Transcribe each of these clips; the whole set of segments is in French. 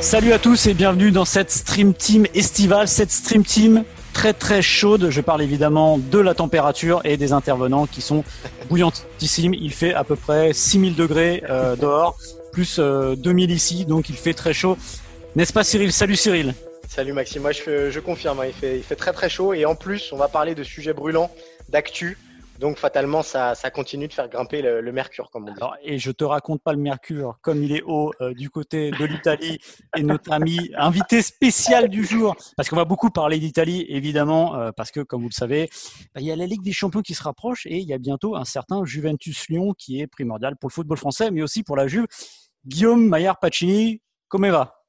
Salut à tous et bienvenue dans cette Stream Team estivale, cette Stream Team très très chaude. Je parle évidemment de la température et des intervenants qui sont bouillantissimes. Il fait à peu près 6000 degrés euh, dehors, plus euh, 2000 ici, donc il fait très chaud. N'est-ce pas Cyril? Salut Cyril. Salut Maxime, moi je, confirme, hein, il, fait, il fait très très chaud et en plus on va parler de sujets brûlants, d'actu. Donc fatalement, ça, ça, continue de faire grimper le, le mercure, comme on dit. Alors, et je te raconte pas le mercure, comme il est haut euh, du côté de l'Italie et notre ami invité spécial du jour, parce qu'on va beaucoup parler d'Italie, évidemment, euh, parce que comme vous le savez, bah, il y a la Ligue des Champions qui se rapproche et il y a bientôt un certain Juventus Lyon qui est primordial pour le football français, mais aussi pour la Juve. Guillaume Maillard Pacini, comment va?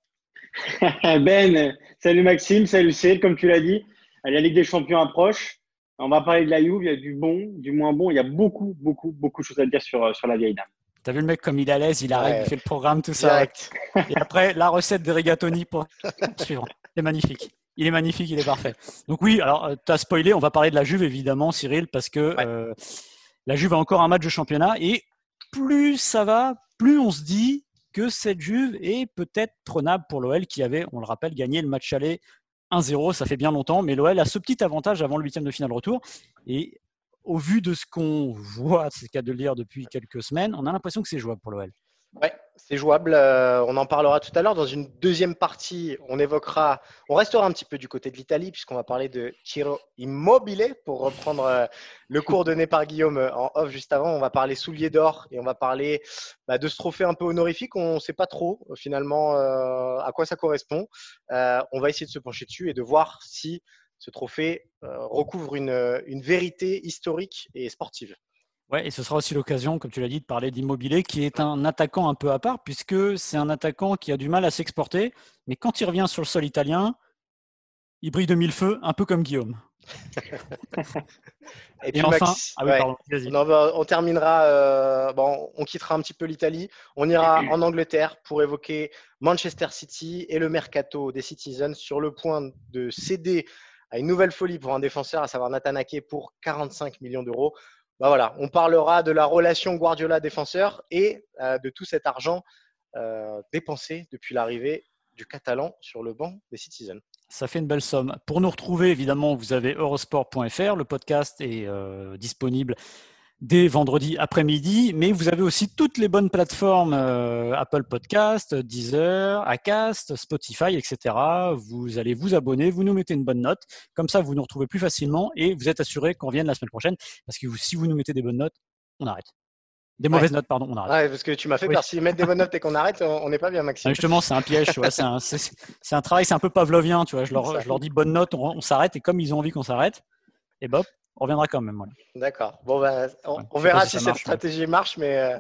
Ben, salut Maxime, salut Cél, comme tu l'as dit, la Ligue des Champions approche. On va parler de la Juve, il y a du bon, du moins bon. Il y a beaucoup, beaucoup, beaucoup de choses à dire sur, sur la vieille dame. T'as vu le mec comme il est à l'aise, il arrive, ouais. il fait le programme, tout ça. Et après, la recette de rigatoni pour suivant. C'est magnifique. Il est magnifique, il est parfait. Donc oui, alors tu as spoilé, on va parler de la Juve évidemment, Cyril, parce que ouais. euh, la Juve a encore un match de championnat et plus ça va, plus on se dit que cette Juve est peut-être trônable pour l'OL qui avait, on le rappelle, gagné le match aller 1-0, ça fait bien longtemps, mais l'OL a ce petit avantage avant le huitième de finale retour. Et au vu de ce qu'on voit, c'est le cas de le dire depuis quelques semaines, on a l'impression que c'est jouable pour l'OL. Ouais, c'est jouable. Euh, on en parlera tout à l'heure. Dans une deuxième partie, on évoquera, on restera un petit peu du côté de l'Italie puisqu'on va parler de Ciro Immobile pour reprendre euh, le cours donné par Guillaume euh, en off juste avant. On va parler souliers d'or et on va parler bah, de ce trophée un peu honorifique. On ne sait pas trop finalement à quoi ça correspond. On va essayer de se pencher dessus et de voir si ce trophée recouvre une vérité historique et sportive. Ouais, et ce sera aussi l'occasion, comme tu l'as dit, de parler d'Immobilier, qui est un attaquant un peu à part, puisque c'est un attaquant qui a du mal à s'exporter, mais quand il revient sur le sol italien, il brille de mille feux, un peu comme Guillaume. et, puis enfin, Max, ah oui, ouais, pardon, on, on, terminera, euh, bon, on quittera un petit peu l'Italie, on ira en Angleterre pour évoquer Manchester City et le mercato des Citizens sur le point de céder à une nouvelle folie pour un défenseur, à savoir Nathan Ake pour 45 millions d'euros bah voilà, on parlera de la relation Guardiola-défenseur et euh, de tout cet argent euh, dépensé depuis l'arrivée du Catalan sur le banc des Citizens. Ça fait une belle somme. Pour nous retrouver, évidemment, vous avez eurosport.fr. Le podcast est euh, disponible dès vendredi après-midi, mais vous avez aussi toutes les bonnes plateformes euh, Apple Podcast, Deezer, Acast, Spotify, etc. Vous allez vous abonner, vous nous mettez une bonne note, comme ça vous nous retrouvez plus facilement et vous êtes assuré qu'on vienne la semaine prochaine, parce que vous, si vous nous mettez des bonnes notes, on arrête. Des mauvaises ouais. notes, pardon, on arrête. Ouais, parce que tu m'as fait oui. peur. Si mettre des bonnes notes et qu'on arrête, on n'est pas bien, Maxime. Justement, c'est un piège, tu vois. C'est un, un, travail, c'est un peu pavlovien, tu vois. Je leur, je leur dis bonne note, on, on s'arrête, et comme ils ont envie qu'on s'arrête, et bop, on reviendra quand même. Voilà. D'accord. Bon, ben, on, ouais, on verra si, si cette stratégie ouais. marche, mais euh,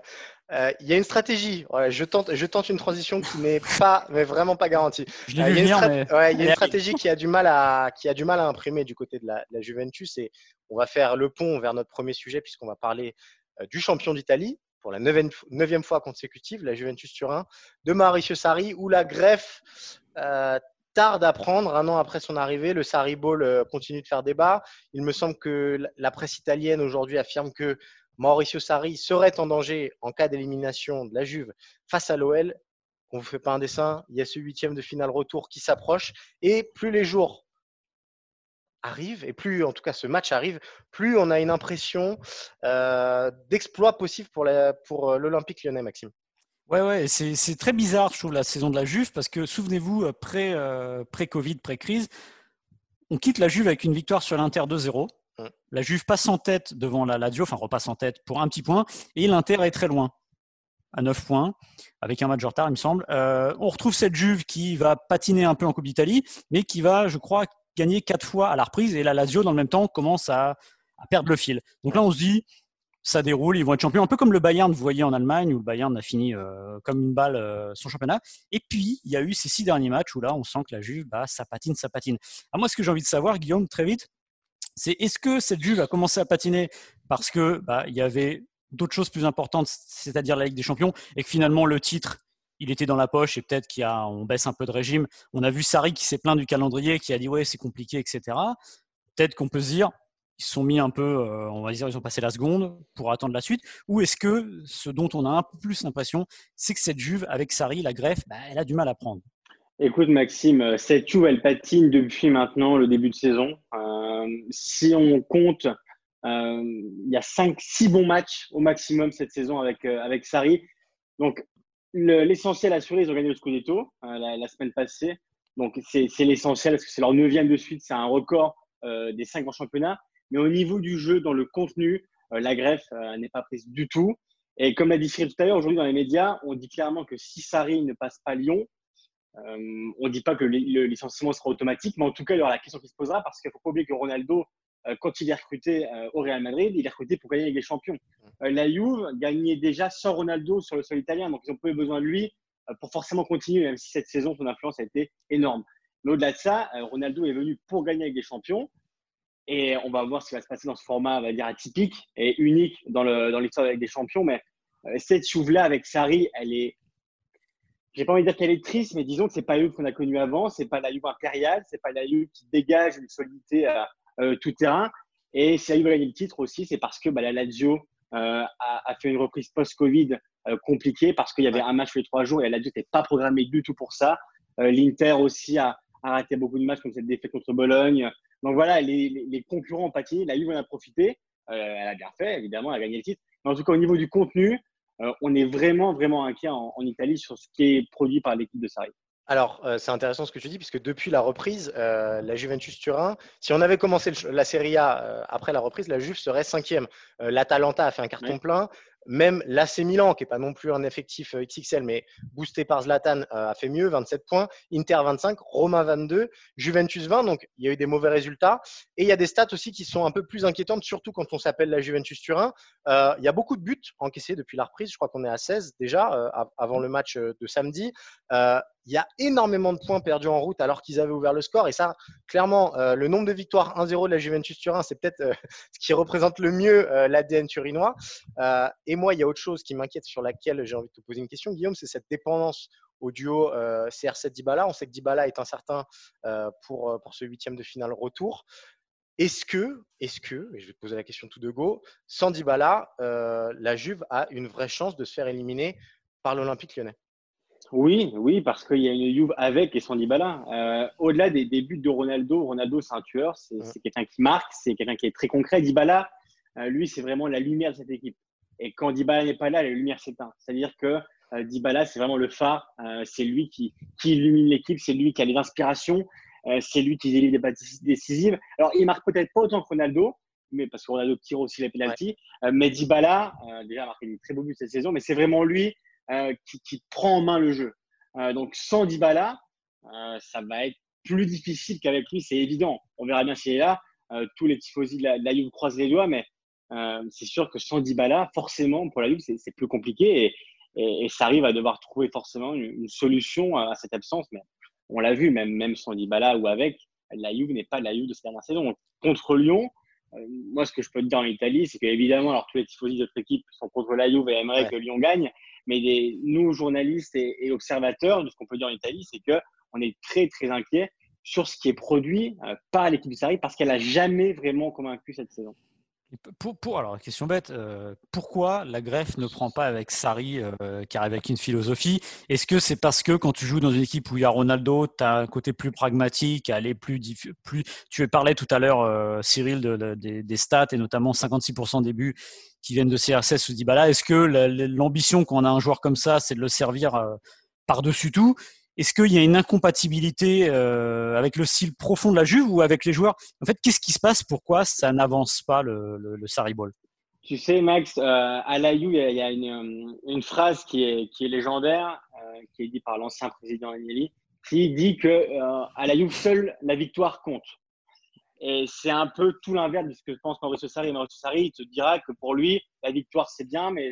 euh, il y a une stratégie. Je, tente, je tente une transition qui n'est pas, mais vraiment pas garantie. Je euh, vu venir, strat... mais... ouais, il y a une stratégie qui a du mal à, qui a du mal à imprimer du côté de la, de la Juventus et on va faire le pont vers notre premier sujet puisqu'on va parler du champion d'Italie pour la neuvième, neuvième, fois consécutive, la Juventus Turin, de Mauricio Sarri, où la greffe euh, tarde à prendre un an après son arrivée. Le Sarri Ball euh, continue de faire débat. Il me semble que la presse italienne aujourd'hui affirme que Mauricio Sarri serait en danger en cas d'élimination de la Juve face à l'OL. On ne vous fait pas un dessin, il y a ce huitième de finale retour qui s'approche et plus les jours arrivent et plus en tout cas ce match arrive, plus on a une impression euh, d'exploit possible pour l'Olympique lyonnais, Maxime. Ouais, ouais, c'est très bizarre, je trouve, la saison de la Juve, parce que souvenez-vous, euh, pré-Covid, pré pré-crise, on quitte la Juve avec une victoire sur l'Inter 2-0. Mmh. La Juve passe en tête devant la Lazio, enfin repasse en tête pour un petit point, et l'Inter est très loin, à 9 points, avec un match de retard, il me semble. Euh, on retrouve cette Juve qui va patiner un peu en Coupe d'Italie, mais qui va, je crois, gagner quatre fois à la reprise, et la Lazio, dans le même temps, commence à, à perdre le fil. Donc là, on se dit, ça déroule, ils vont être champions, un peu comme le Bayern, vous voyez en Allemagne, où le Bayern a fini euh, comme une balle euh, son championnat. Et puis, il y a eu ces six derniers matchs où là, on sent que la Juve, bah, ça patine, ça patine. À moi, ce que j'ai envie de savoir, Guillaume, très vite, c'est est-ce que cette Juve a commencé à patiner parce que bah, il y avait d'autres choses plus importantes, c'est-à-dire la Ligue des Champions, et que finalement le titre, il était dans la poche et peut-être qu'on baisse un peu de régime. On a vu Sarri qui s'est plaint du calendrier, qui a dit ouais c'est compliqué, etc. Peut-être qu'on peut se dire ils sont mis un peu, euh, on va dire, ils ont passé la seconde pour attendre la suite Ou est-ce que ce dont on a un peu plus l'impression, c'est que cette Juve, avec Sarri, la greffe, bah, elle a du mal à prendre? Écoute, Maxime, euh, cette Juve, elle patine depuis maintenant le début de saison. Euh, si on compte, il y a 5-6 bons matchs au maximum cette saison avec, avec Sarri. Donc, l'essentiel assuré, ils ont gagné le Scudetto la, la, semaine passée. Donc, c'est l'essentiel parce que c'est leur neuvième de suite. C'est un record des cinq en championnat. Mais au niveau du jeu, dans le contenu, euh, la greffe euh, n'est pas prise du tout. Et comme l'a dit Cyril tout à l'heure, aujourd'hui dans les médias, on dit clairement que si Sarri ne passe pas Lyon, euh, on ne dit pas que le, licenciement sera automatique, mais en tout cas, il y aura la question qui se posera parce qu'il ne faut pas oublier que Ronaldo, quand il est recruté au Real Madrid, il est recruté pour gagner avec les champions. la Juve gagnait déjà sans Ronaldo sur le sol italien, donc ils ont peu besoin de lui pour forcément continuer, même si cette saison, son influence a été énorme. Mais au-delà de ça, Ronaldo est venu pour gagner avec les champions. Et on va voir ce qui va se passer dans ce format, on va dire, atypique et unique dans l'histoire dans avec des champions. Mais euh, cette chouve-là avec Sarri, elle est. J'ai pas envie de dire qu'elle est triste, mais disons que c'est pas la qu'on a connue avant. C'est pas la Juve impériale. C'est pas la Juve qui dégage une solidité à euh, tout terrain. Et si la Juve a gagné le titre aussi, c'est parce que bah, la Lazio euh, a, fait une reprise post-Covid compliquée parce qu'il y avait un match les trois jours et la Lazio n'était pas programmée du tout pour ça. L'Inter aussi a, a, raté beaucoup de matchs comme cette défaite contre Bologne. Donc voilà, les, concurrents ont patiné, la Juve en a profité. Euh, elle a bien fait, évidemment, elle a gagné le titre. Mais en tout cas, au niveau du contenu, euh, on est vraiment, vraiment inquiet en, Italie sur ce qui est produit par l'équipe de Sarri. Alors, euh, c'est intéressant ce que tu dis, puisque depuis la reprise, la Juventus Turin, si on avait commencé la Serie A après la reprise, la Juve serait cinquième. L'Atalanta a fait un carton plein. Même l'AC Milan, qui n'est pas non plus un effectif euh, XXL, mais boosté par Zlatan, euh, a fait mieux, 27 points. Inter 25, Roma 22, Juventus 20. Donc, il y a eu des mauvais résultats. Et il y a des stats aussi qui sont un peu plus inquiétantes, surtout quand on s'appelle la Juventus Turin. Euh, il y a beaucoup de buts encaissés depuis la reprise. Je crois qu'on est à 16 déjà, avant le match de samedi il y a énormément de points perdus en route alors qu'ils avaient ouvert le score. Et ça, clairement, le nombre de victoires 1-0 de la Juventus Turin, c'est peut-être ce qui représente le mieux l'ADN turinois. et moi, il y a autre chose qui m'inquiète sur laquelle j'ai envie de te poser une question, Guillaume, c'est cette dépendance au duo CR7 Dybala. On sait que Dybala est incertain pour, pour ce huitième de finale retour. Est-ce que, est-ce que, et je vais te poser la question tout de go, sans Dybala, la Juve a une vraie chance de se faire éliminer par l'Olympique lyonnais? Oui, oui, parce qu'il y a une Juve avec et sans Dybala. Euh, au-delà des, buts de Ronaldo, Ronaldo c'est un tueur, c'est quelqu'un qui marque, c'est quelqu'un qui est très concret. Dybala, euh, lui, c'est vraiment la lumière de cette équipe. Et quand Dybala n'est pas là, la lumière s'éteint. C'est-à-dire que euh, Dybala, c'est vraiment le phare. c'est lui qui, illumine l'équipe, c'est lui qui a les inspirations, c'est lui qui délivre des bâtisses décisives. Alors, il marque peut-être pas autant que Ronaldo, mais parce que Ronaldo tire aussi les pénalties. mais Dybala, déjà, a marqué des très beaux buts cette saison, mais c'est vraiment lui euh, qui, prend en main le jeu. Euh, donc sans Dybala, euh, ça va être plus difficile qu'avec lui, c'est évident. On verra bien s'il est là. tous les tifosi de la, la Juve croisent les doigts, mais c'est sûr que sans Dybala, forcément, pour la Juve, c'est plus compliqué et, ça arrive à devoir trouver forcément une, solution à, cette absence. Mais on l'a vu, même, même sans Dybala ou avec, la Juve n'est pas la Juve de cette dernière saison. contre Lyon, moi, ce que je peux te dire en Italie, c'est qu'évidemment, alors tous les tifosi de notre équipe sont contre la Juve et aimeraient que Lyon gagne. Mais nous, journalistes et, observateurs de ce qu'on peut dire en Italie, c'est qu'on est très, très inquiets sur ce qui est produit euh, par l'équipe de Sarri parce qu'elle n'a jamais vraiment convaincu cette saison. Pour, pour, alors, question bête, euh, pourquoi la greffe ne prend pas avec Sarri euh, qui arrive avec une philosophie? Est-ce que c'est parce que quand tu joues dans une équipe où il y a Ronaldo, tu as un côté plus pragmatique, aller plus, plus Tu parlais tout à l'heure, Cyril, des, stats et notamment 56% des buts qui viennent de CR7 ou Dybala. Est-ce que l'ambition quand on a un joueur comme ça, c'est de le servir euh, par-dessus tout? Est-ce qu'il y a une incompatibilité euh, avec le style profond de la Juve ou avec les joueurs? En fait, qu'est-ce qui se passe? Pourquoi ça n'avance pas le, le, Saribol Tu sais, Max, euh, à la Juve, il y a une, une, phrase qui est, qui est légendaire, qui est dite par l'ancien président Agnelli, qui dit que à la Juve, seule la victoire compte. Et c'est un peu tout l'inverse de ce que pense Mauricio Sarri. Mauricio Sarri, il te dira que pour lui, la victoire, c'est bien, mais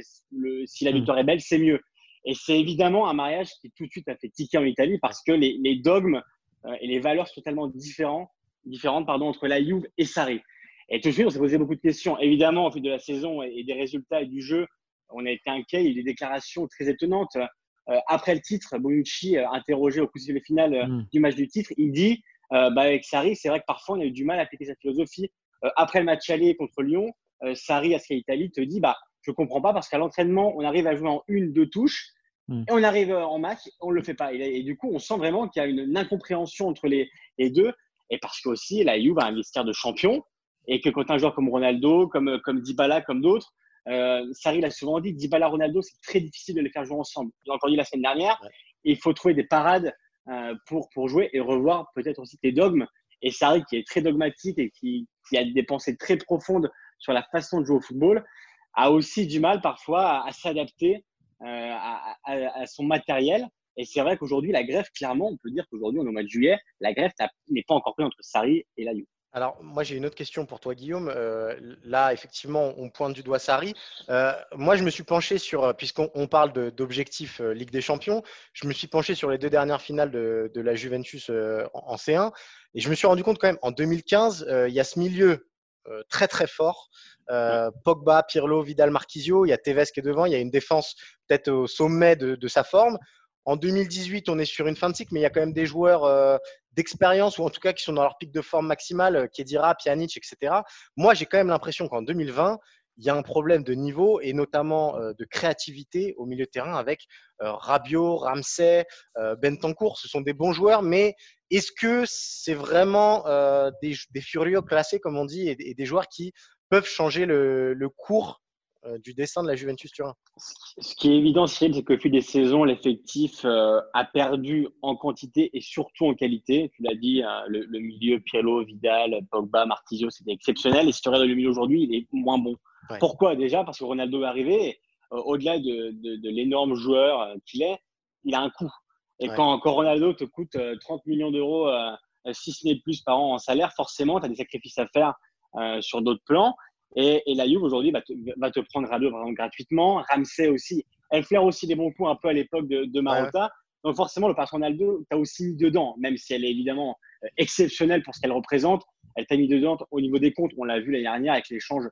si la mm. victoire est belle, c'est mieux. Et c'est évidemment un mariage qui tout de suite a fait ticker en Italie parce que les, dogmes euh, et les valeurs sont totalement différents, différentes pardon, entre la Juve et Sarri. Et tout de suite, on s'est posé beaucoup de questions. Évidemment, au fil de la saison et des résultats et du jeu, on a été inquiet. Il y a eu des déclarations très étonnantes. Euh, après le titre, Bonucci, euh, interrogé au coup de finale mm. du match du titre, il dit euh, bah, avec Sarri, c'est vrai que parfois on a eu du mal à appliquer sa philosophie. Euh, après le match aller contre Lyon, euh, Sarri à Sky Italie te dit bah je comprends pas parce qu'à l'entraînement on arrive à jouer en une deux touches hmm. et on arrive en match on le fait pas et, du coup on sent vraiment qu'il y a une, incompréhension entre les, les, deux et parce que aussi la Juve a un mystère de champion et que quand un joueur comme Ronaldo, comme comme Dybala, comme d'autres euh, Sarri l'a souvent dit, Dybala, Ronaldo, c'est très difficile de les faire jouer ensemble. J'ai encore dit la semaine dernière. il faut trouver des parades euh, pour, pour jouer et revoir peut-être aussi tes dogmes. Et Sarri, qui est très dogmatique et qui, qui, a des pensées très profondes sur la façon de jouer au football, a aussi du mal parfois à, s'adapter euh, à, son matériel. Et c'est vrai qu'aujourd'hui, la greffe, clairement, on peut dire qu'aujourd'hui, on est au mois de juillet, la greffe n'est pas encore prise entre Sarri et la alors, moi, j'ai une autre question pour toi, Guillaume. Euh, là, effectivement, on pointe du doigt Sarri. Euh, moi, je me suis penché sur, puisqu'on parle d'objectifs Ligue des Champions, je me suis penché sur les deux dernières finales de, la Juventus en, C1. Et je me suis rendu compte quand même, en 2015, il y a ce milieu très, très fort. Pogba, Pirlo, Vidal, Marquisio. Il y a Tevez qui est devant. Il y a une défense peut-être au sommet de, sa forme. En 2018, on est sur une fin de cycle, mais il y a quand même des joueurs euh, d'expérience ou en tout cas qui sont dans leur pic de forme maximale, euh, Kedira, Pjanic, etc. Moi, j'ai quand même l'impression qu'en 2020, il y a un problème de niveau et notamment euh, de créativité au milieu de terrain avec Rabiot, Ramsey, Bentancourt. Ce sont des bons joueurs, mais est-ce que c'est vraiment des, furieux classés, comme on dit, et, des joueurs qui peuvent changer le cours euh, du dessin de la Juventus Turin. Ce qui est évident, c'est qu'au fil des saisons, l'effectif euh, a perdu en quantité et surtout en qualité. Tu l'as dit, hein, le, milieu, Pirlo, Vidal, Pogba, Martizio, c'était exceptionnel. Et si tu regardes le milieu aujourd'hui, il est moins bon. Pourquoi déjà? Parce que Ronaldo est arrivé, euh, au-delà de, l'énorme joueur qu'il est, il a un coût. Et quand, quand, Ronaldo te coûte 30 millions d'euros, si ce n'est plus par an en salaire, forcément, tu as des sacrifices à faire sur d'autres plans. Et, la Juve aujourd'hui va, va, te prendre Rabiot vraiment gratuitement. Ramsey aussi. Elle flaire aussi des bons coups un peu à l'époque de, de Marotta. Donc forcément, le patron Ronaldo, tu as aussi mis dedans, même si elle est évidemment euh, exceptionnelle pour ce qu'elle représente. Elle t'a mis dedans au niveau des comptes. On l'a vu l'année dernière avec l'échange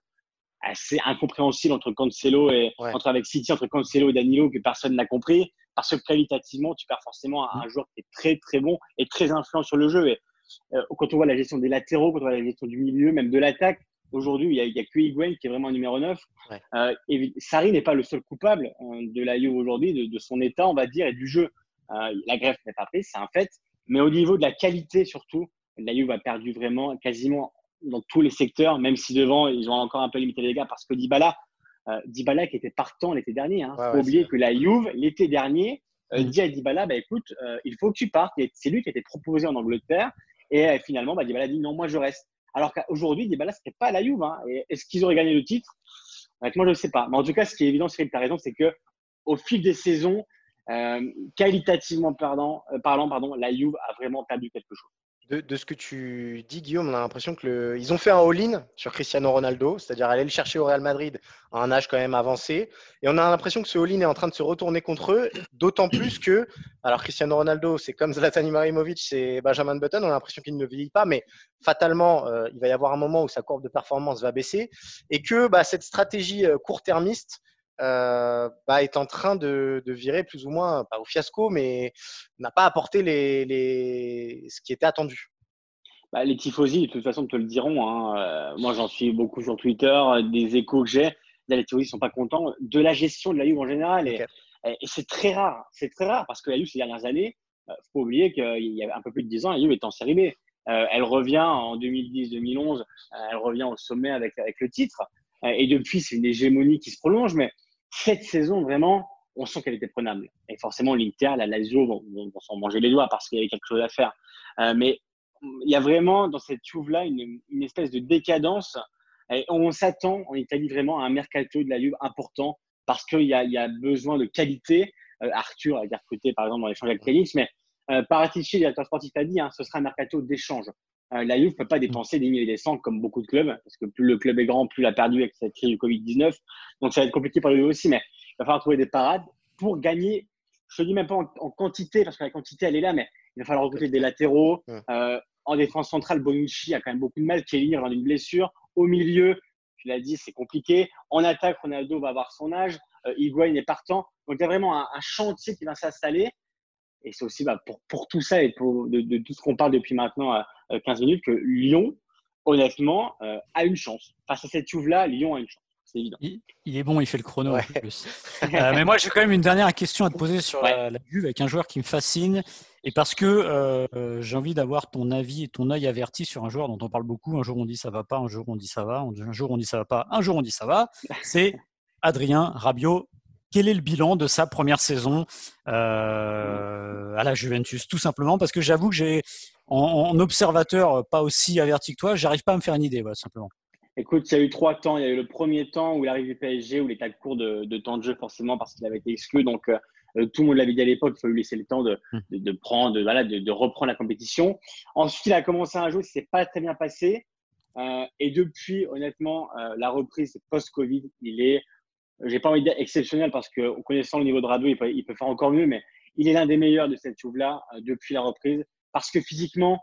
assez incompréhensible entre Cancelo et entre avec City, entre Cancelo et Danilo que personne n'a compris. Parce que qualitativement, tu perds forcément un, un, joueur qui est très très bon et très influent sur le jeu. Et euh, quand on voit la gestion des latéraux, quand on voit la gestion du milieu, même de l'attaque, Aujourd'hui, il n'y a, a, que Higuain qui est vraiment numéro 9. Euh, et Sarri n'est pas le seul coupable hein, de la Juve aujourd'hui, de, son état, on va dire, et du jeu. Euh, la greffe n'est pas prise, c'est un fait. Mais au niveau de la qualité, surtout, la Juve a perdu vraiment quasiment dans tous les secteurs, même si devant, ils ont encore un peu limité les gars parce que Dybala, euh, Dybala qui était partant l'été dernier, il hein, faut oublier que la Juve, l'été dernier, euh, dit à Dybala, bah, écoute, euh, il faut que tu partes. C'est lui qui a été proposé en Angleterre. Et finalement, bah, Dybala dit non, moi je reste. Alors qu'aujourd'hui, Dybala, n'est pas la Juve. Hein. Est-ce qu'ils auraient gagné le titre? Moi, je ne sais pas. Mais en tout cas, ce qui est évident, que tu as raison, c'est qu'au fil des saisons, euh, qualitativement parlant, euh, parlant pardon, la Juve a vraiment perdu quelque chose de, ce que tu dis, Guillaume, on a l'impression qu'ils ont fait un all-in sur Cristiano Ronaldo, c'est-à-dire aller le chercher au Real Madrid à un âge quand même avancé. Et on a l'impression que ce all-in est en train de se retourner contre eux, d'autant plus que, alors Cristiano Ronaldo, c'est comme Zlatan Ibrahimovic, c'est Benjamin Button, on a l'impression qu'il ne vieillit pas, mais fatalement, euh, il va y avoir un moment où sa courbe de performance va baisser et que bah, cette stratégie euh, court-termiste euh, bah, est en train de, virer plus ou moins, pas au fiasco, mais n'a pas apporté les, ce qui était attendu. Bah, les tifosi, de toute façon, te le diront. Hein. Euh, moi, j'en suis beaucoup sur Twitter, des échos que j'ai. les tifosi ne sont pas contents de la gestion de la Juve en général. Et, c'est très rare. C'est très rare parce que la Juve, ces dernières années, il euh, faut pas oublier qu'il y a un peu plus de 10 ans, la Juve est en série B. elle revient en 2010-2011, elle revient au sommet avec, avec le titre. et depuis, c'est une hégémonie qui se prolonge. Mais cette saison, vraiment, on sent qu'elle était prenable. Et forcément, l'Inter, la Lazio vont, s'en manger les doigts parce qu'il y avait quelque chose à faire. Euh, mais il y a vraiment dans cette Juve-là une, espèce de décadence. On s'attend en Italie vraiment à un mercato de la Juve important parce qu'il y, y, a besoin de qualité. Euh, Arthur a été recruté par exemple dans l'échange avec Félix, mais euh, Paratici, le directeur sportif, a dit hein, ce sera un mercato d'échange. La Juve ne peut pas dépenser des milliers et des cents comme beaucoup de clubs, parce que plus le club est grand, plus il a perdu avec cette crise du Covid-19. Donc ça va être compliqué pour la Juve aussi, mais il va falloir trouver des parades pour gagner. Je ne dis même pas en, quantité, parce que la quantité, elle est là, mais il va falloir recruter des latéraux. en défense centrale, Bonucci a quand même beaucoup de mal. Kelly revient d'une blessure. Au milieu, tu l'as dit, c'est compliqué. En attaque, Ronaldo va avoir son âge. Euh, Higuain est partant. Donc, il y a vraiment un, chantier qui va s'installer. Et c'est aussi bah, pour, pour, tout ça et pour de, tout ce qu'on parle depuis maintenant 15 euh, minutes que Lyon, honnêtement, euh, a une chance. Face à cette Juve-là, Lyon a une chance. C'est évident. Il, est bon, il fait le chrono en plus. mais moi, j'ai quand même une dernière question à te poser sur la, la, Juve avec un joueur qui me fascine et parce que euh, j'ai envie d'avoir ton avis et ton œil averti sur un joueur dont on parle beaucoup. Un jour on dit ça va pas, un jour on dit ça va, un jour on dit ça va pas, un jour on dit ça va. C'est Adrien Rabiot. Quel est le bilan de sa première saison euh, à la Juventus Tout simplement? Parce que j'avoue que j'ai, en, observateur pas aussi averti que toi, j'arrive pas à me faire une idée, simplement. Écoute, il y a eu trois temps. Il y a eu le premier temps où il arrive du PSG, où il était à court de, de, temps de jeu forcément parce qu'il avait été exclu. Donc, euh, euh, tout le monde l'avait dit à l'époque, il faut lui laisser le temps de, de, prendre, de, voilà, de, reprendre la compétition. Ensuite, il a commencé un jeu, ce n'est pas très bien passé. Euh, et depuis, honnêtement, euh, la reprise post-Covid, il est, j'ai pas envie de dire exceptionnel parce que connaissant le niveau de Rado, il peut, il peut faire encore mieux, mais il est l'un des meilleurs de cette Juve-là depuis la reprise parce que physiquement,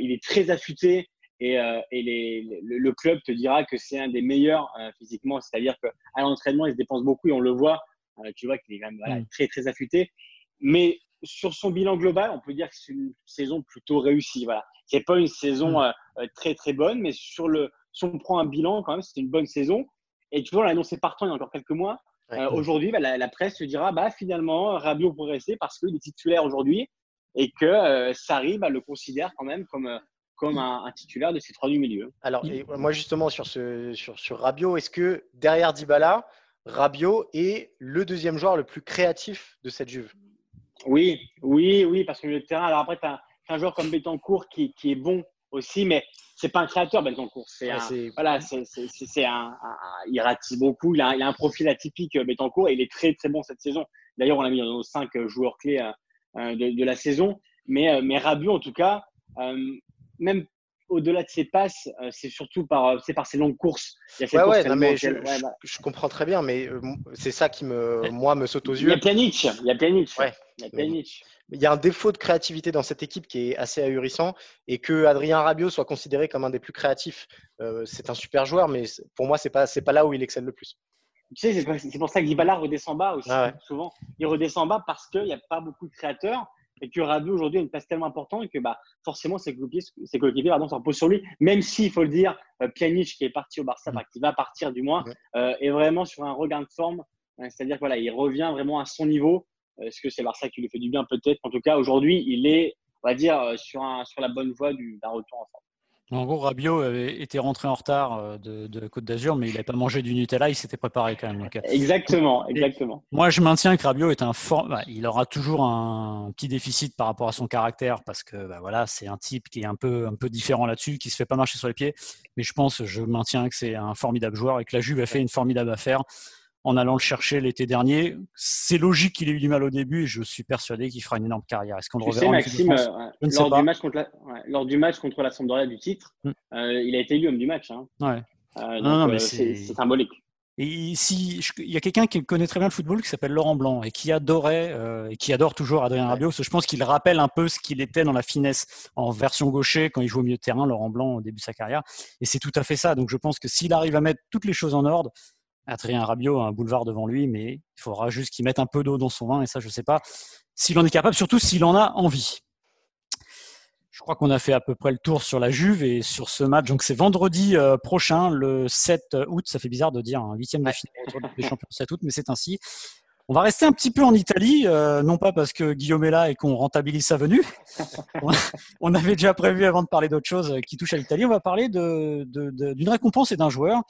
il est très affûté et, et les, le, club te dira que c'est un des meilleurs physiquement, c'est-à-dire qu'à l'entraînement, il se dépense beaucoup et on le voit euh, tu vois qu'il est quand même mm. très, très affûté. Mais sur son bilan global, on peut dire que c'est une saison plutôt réussie. Voilà. C'est pas une saison mm. euh, euh, très, très bonne, mais sur le, si on prend un bilan, quand même, c'est une bonne saison. Et tu vois, on l'a annoncé partant il y a encore quelques mois. aujourd'hui, bah, la, presse se dira bah, finalement, Rabiot rester parce qu'il est titulaire aujourd'hui et que Sarri bah, le considère quand même comme, comme un, titulaire de ces trois du milieu. Alors, moi, justement, sur, ce, sur, sur Rabiot, est-ce que derrière Dybala, Rabiot est le deuxième joueur le plus créatif de cette Juve? Oui, oui, oui, parce que le terrain, alors après, tu as, un joueur comme Betancourt qui, qui est bon aussi, mais c'est pas un créateur, Betancourt. C'est voilà, c'est un, il ratisse beaucoup. Il a, il a, un profil atypique, Betancourt, et il est très, très bon cette saison. D'ailleurs, on l'a mis dans nos cinq joueurs clés euh, euh, de, de, la saison. Mais, euh, mais Rabiot, en tout cas, même au-delà de ses passes, euh, c'est surtout par, euh, c'est par ses longues courses. Il y a ouais, ouais, mais bah. je, comprends très bien, mais euh, c'est ça qui me, moi, me saute aux yeux. Il y a Pjanic, il y a Pjanic. Ouais. Il y a Pjanic. Il y a un défaut de créativité dans cette équipe qui est assez ahurissant et que Adrien Rabiot soit considéré comme un des plus créatifs. c'est un super joueur, mais pour moi, c'est pas c'est pas là où il excelle le plus. Tu sais, c'est pour ça que Dybala redescend bas aussi. Ah souvent, il redescend bas parce qu'il n'y a pas beaucoup de créateurs et que Rabiot aujourd'hui a une place tellement importante que bah, forcément ses coéquipiers, s'en reposent sur lui, même s'il faut le dire, euh, Pjanic qui est parti au Barça, qui va partir du moins, euh, est vraiment sur un regain de forme, euh, c'est-à-dire qu'il voilà, il revient vraiment à son niveau. Est-ce que c'est Barça qui lui fait du bien? Peut-être. En tout cas, aujourd'hui, il est, on va dire, sur, un, sur la bonne voie d'un retour en forme. En gros, Rabiot avait été rentré en retard euh, de, Côte d'Azur, mais il n'avait pas mangé du Nutella, il s'était préparé quand même. Euh, exactement, exactement. moi, je maintiens que Rabiot est un fort. Bah, il aura toujours un petit déficit par rapport à son caractère, parce que bah, voilà, c'est un type qui est un peu, un peu différent là-dessus, qui se fait pas marcher sur les pieds. Mais je pense, je maintiens que c'est un formidable joueur et que la Juve a fait une formidable affaire en allant le chercher l'été dernier. C'est logique qu'il ait eu du mal au début et je suis persuadé qu'il fera une énorme carrière. Est-ce qu'on le reverra Maxime, euh, lors, du match contre la, lors du match contre la Sampdoria du titre, hmm. euh, il a été élu homme du match. Hein. Ouais. Euh, non, non, mais c'est symbolique. Et si il y a quelqu'un qui connaît très bien le football qui s'appelle Laurent Blanc et qui adorait et qui adore toujours Adrien Rabiot, parce que je pense qu'il rappelle un peu ce qu'il était dans la finesse en version gaucher quand il jouait au milieu de terrain, Laurent Blanc au début de sa carrière. Et c'est tout à fait ça. Donc je pense que s'il arrive à mettre toutes les choses en ordre, Adrien Rabiot a un boulevard devant lui, mais il faudra juste qu'il mette un peu d'eau dans son vin, et ça, je ne sais pas s'il en est capable, surtout s'il en a envie. Je crois qu'on a fait à peu près le tour sur la Juve et sur ce match. Donc c'est vendredi euh, prochain, le 7 août. Ça fait bizarre de dire un huitième de finale des champions le 7 août, mais c'est ainsi. On va rester un petit peu en Italie, euh, non pas parce que Guillaume est là et qu'on rentabilise sa venue. on avait déjà prévu avant de parler d'autre chose qui touche à l'Italie. On va parler d'une récompense et d'un joueur euh,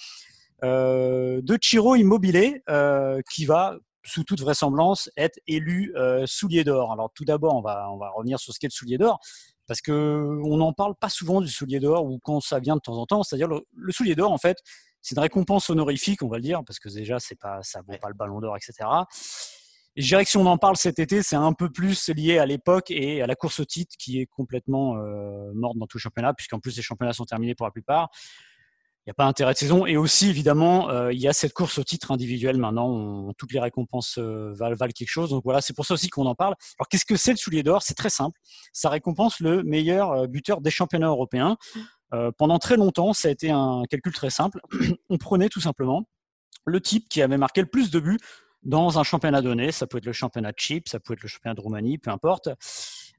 de Chiro Immobilier euh, qui va sous toute vraisemblance être élu euh, soulier d'or. Alors tout d'abord, on va, on va revenir sur ce qu'est le soulier d'or parce que on n'en parle pas souvent du soulier d'or ou quand ça vient de temps en temps. C'est-à-dire le, soulier d'or, en fait, c'est une récompense honorifique, on va le dire, parce que déjà c'est pas ça vaut pas le ballon d'or, etc. Et je dirais que si on en parle cet été, c'est un peu plus lié à l'époque et à la course au titre qui est complètement euh, morte dans tout le championnat, puisqu'en plus les championnats sont terminés pour la plupart. Il n'y a pas intérêt de saison. Et aussi, évidemment, euh, il y a cette course au titre individuel maintenant. toutes les récompenses euh, valent, valent, quelque chose. Donc voilà, c'est pour ça aussi qu'on en parle. Alors qu'est-ce que c'est le soulier d'or? C'est très simple. Ça récompense le meilleur euh, buteur des championnats européens. Euh, pendant très longtemps, ça a été un calcul très simple. On prenait tout simplement le type qui avait marqué le plus de buts dans un championnat donné. Ça peut être le championnat de Chypre, ça peut être le championnat de Roumanie, peu importe.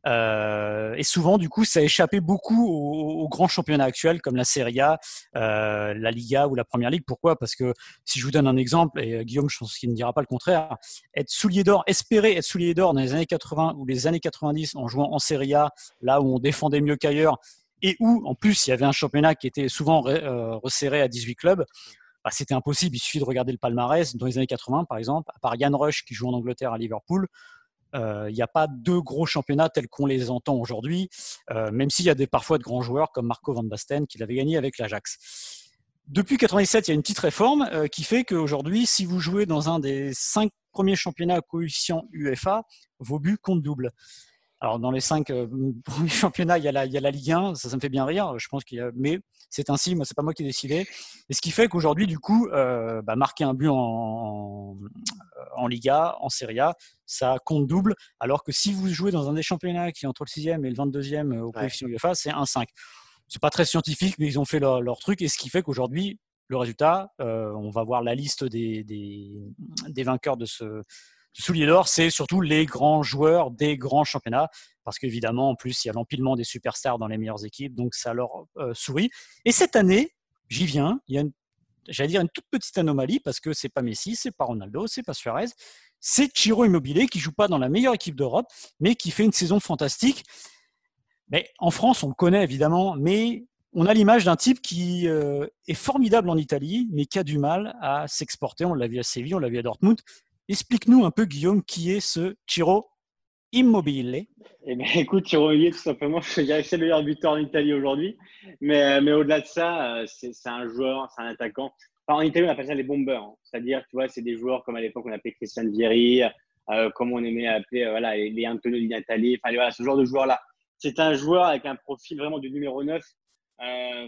Euh, et souvent, du coup, ça a échappé beaucoup aux, grands championnats actuels comme la Serie A, euh, la Liga ou la Première Ligue. Pourquoi? Parce que si je vous donne un exemple, et euh, Guillaume, je pense qu'il ne dira pas le contraire, être soulier d'or, espérer être soulier d'or dans les années 80 ou les années 90 en jouant en Serie A, là où on défendait mieux qu'ailleurs, et où, en plus, il y avait un championnat qui était souvent resserré à 18 clubs, bah, c'était impossible. Il suffit de regarder le palmarès. Dans les années 80, par exemple, à part Yann Rush qui joue en Angleterre à Liverpool, il n'y a pas deux gros championnats tels qu'on les entend aujourd'hui, euh, même s'il y a des, parfois de grands joueurs comme Marco Van Basten qui l'avait gagné avec l'Ajax. Depuis 97, il y a une petite réforme euh, qui fait qu'aujourd'hui, si vous jouez dans un des cinq premiers championnats coefficient UEFA, vos buts comptent double. Alors, dans les cinq euh, premiers championnats, il y, a la, il y, a la, Ligue 1, ça, ça me fait bien rire, je pense qu'il y a, mais c'est ainsi, moi, c'est pas moi qui ai décidé. Et ce qui fait qu'aujourd'hui, du coup, euh, bah, marquer un but en, en, Liga, en Serie A, ça compte double, alors que si vous jouez dans un des championnats qui est entre le 6e et le 22e euh, au coefficient UEFA, c'est 1-5. C'est pas très scientifique, mais ils ont fait leur, leur truc, et ce qui fait qu'aujourd'hui, le résultat, euh, on va voir la liste des, des, des vainqueurs de ce, soulier d'or, c'est surtout les grands joueurs des grands championnats, parce qu'évidemment, en plus, il y a l'empilement des superstars dans les meilleures équipes, donc ça leur euh, sourit. Et cette année, j'y viens, il y a une, toute petite anomalie, parce que c'est pas Messi, c'est pas Ronaldo, c'est pas Suarez, c'est Chiro Immobilier qui joue pas dans la meilleure équipe d'Europe, mais qui fait une saison fantastique. Mais en France, on le connaît évidemment, mais on a l'image d'un type qui euh, est formidable en Italie, mais qui a du mal à s'exporter. On l'a vu à Séville, on l'a vu à Dortmund. Explique-nous un peu, Guillaume, qui est ce Ciro Immobile eh bien, écoute, Ciro Immobile, tout simplement, je dirais c'est le meilleur buteur en Italie aujourd'hui. Mais, mais au-delà de ça, euh, c'est un joueur, c'est un attaquant. en Italie, on appelle ça les bombers. Hein. C'est-à-dire, tu vois, c'est des joueurs comme à l'époque, on appelait Christian Vieri, euh, comme on aimait appeler euh, voilà, les Antonio Di Natale, enfin, ce genre de joueur-là. C'est un joueur avec un profil vraiment du numéro 9.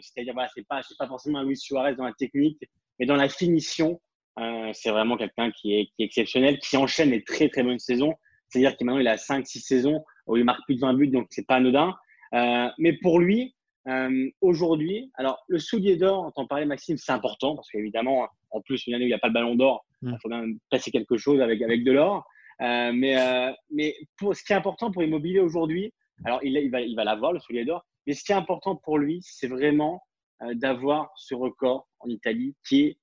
C'est-à-dire, voilà, c'est pas, pas forcément un Luis Suarez dans la technique, mais dans la finition, euh, c'est vraiment quelqu'un qui est, qui est, exceptionnel, qui enchaîne les très très bonnes saisons. C'est-à-dire qu'il maintenant il a 5-6 saisons où il marque plus de 20 buts, donc c'est pas anodin. Euh, mais pour lui, euh, aujourd'hui, alors le soulier d'or, t'en parlais Maxime, c'est important parce qu'évidemment, en plus une année où il n'y a pas le ballon d'or, mm. il faut même passer quelque chose avec avec de l'or. Euh, mais euh, mais pour ce qui est important pour Immobilier aujourd'hui, alors il, il va il va l'avoir le soulier d'or, mais ce qui est important pour lui, c'est vraiment euh, d'avoir ce record en Italie qui est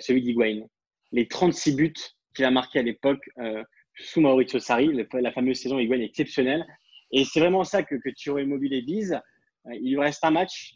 celui d'Higuain les 36 buts qu'il a marqués à l'époque euh, sous Maurizio Sarri, la fameuse saison Higuain exceptionnelle. Et c'est vraiment ça que, que Tiro Immobile vise. Euh, il lui reste un match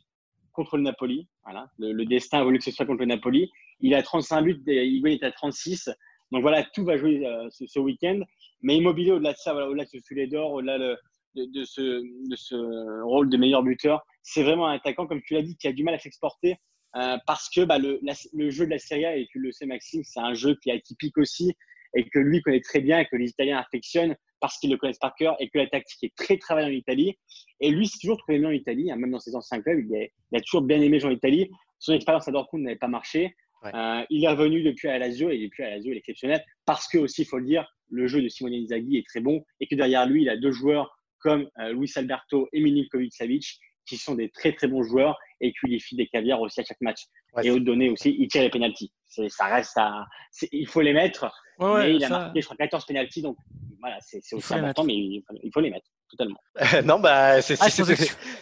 contre le Napoli. Voilà. Le, destin a voulu que ce soit contre le Napoli. Il a 35 buts, Higuain est à 36. Donc voilà, tout va jouer euh, ce, week-end. Mais Immobilier, au-delà de ça, au-delà de ce filet d'or, au-delà de, ce, de, ce, rôle de meilleur buteur, c'est vraiment un attaquant, comme tu l'as dit, qui a du mal à s'exporter euh, parce que bah, le, le, jeu de la Serie A, et tu le sais Maxime, c'est un jeu qui est atypique aussi et que lui connaît très bien et que les Italiens affectionnent parce qu'ils le connaissent par cœur et que la tactique est très travaillée en Italie. Et lui, c'est toujours trouvé bien en Italie, hein, même dans ses anciens clubs, il, a toujours bien aimé jouer en Italie. Son expérience à Dortmund n'avait pas marché. Euh, il est revenu depuis à Lazio et depuis à Lazio, il est exceptionnel parce que aussi, il faut le dire, le jeu de Simone Inzaghi est très bon et que derrière lui, il a deux joueurs comme euh, Luis Alberto et Milinkovic Savic qui sont des très très bons joueurs et qui lui filent des caviars aussi à chaque match. et au donné aussi, il tire les pénalties. Ça reste à, il faut les mettre. mais il a marqué, je crois, 14 pénalties, donc voilà, c'est aussi important, mais il faut les mettre totalement. non, bah, c'est, ah,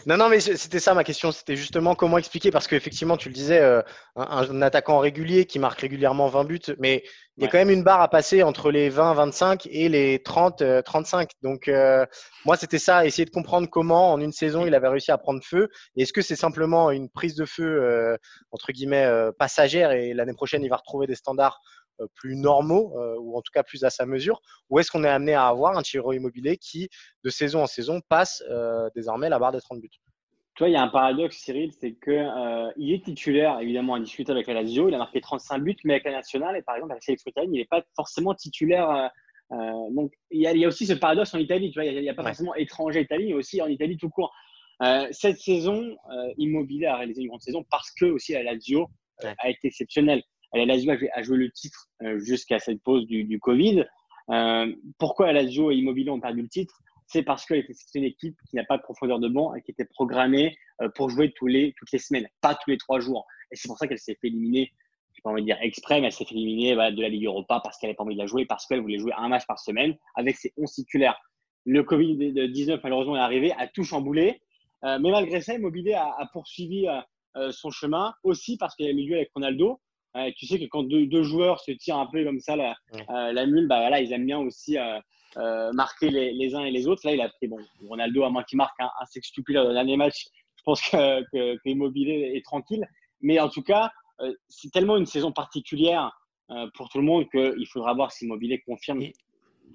non, non, mais c'était ça ma question. C'était justement comment expliquer parce qu'effectivement, tu le disais, euh, un, attaquant régulier qui marque régulièrement 20 buts, mais il y a quand même une barre à passer entre les 20, 25 et les 30, 35. Euh, Donc, euh, moi, c'était ça, essayer de comprendre comment en une saison il avait réussi à prendre feu. Est-ce que c'est simplement une prise de feu entre guillemets passagère et l'année prochaine il va retrouver des standards euh, plus normaux euh, ou en tout cas plus à sa mesure Ou est-ce qu'on est amené à avoir un Chiro Immobilier qui, de saison en saison, passe euh, désormais la barre des 30 buts? Tu vois, il y a un paradoxe, Cyril, c'est qu'il il est titulaire, évidemment, indiscutable avec la Lazio. Il a marqué 35 buts, mais avec la nationale, et par exemple, avec sélection italienne, il n'est pas forcément titulaire donc, il y, a, aussi ce paradoxe en Italie. Tu vois, il n'y a, pas forcément étranger Italie, mais aussi en Italie tout court. cette saison, Immobilier a réalisé une grande saison parce que aussi la Lazio a été exceptionnelle. La Lazio a joué le titre jusqu'à cette pause du, Covid. pourquoi la Lazio et Immobilier ont perdu le titre? C'est parce que c'est une équipe qui n'a pas de profondeur de banc et qui était programmée euh, pour jouer toutes les semaines, pas tous les trois jours. Et c'est pour ça qu'elle s'est fait éliminer, je pas envie de dire exprès, mais elle s'est fait éliminer de la Ligue Europa parce qu'elle n'avait pas envie de la jouer, parce qu'elle voulait jouer un match par semaine avec ses 11 titulaires. Le Covid-19, malheureusement, est arrivé, a tout chamboulé. Euh, mais malgré ça, Immobilier a, poursuivi euh, son chemin aussi parce qu'il a mis avec Ronaldo. Tu sais que quand deux, joueurs se tirent un peu comme ça la, la mule, bah, voilà, ils aiment bien aussi euh, marquer les, les, uns et les autres. Là, il a pris, bon, Ronaldo, à moins qu'il marque un, un sextuple dans le dernier match, je pense que, que, Immobilier est tranquille. Mais en tout cas, euh, c'est tellement une saison particulière euh, pour tout le monde qu'il faudra voir si Immobilier confirme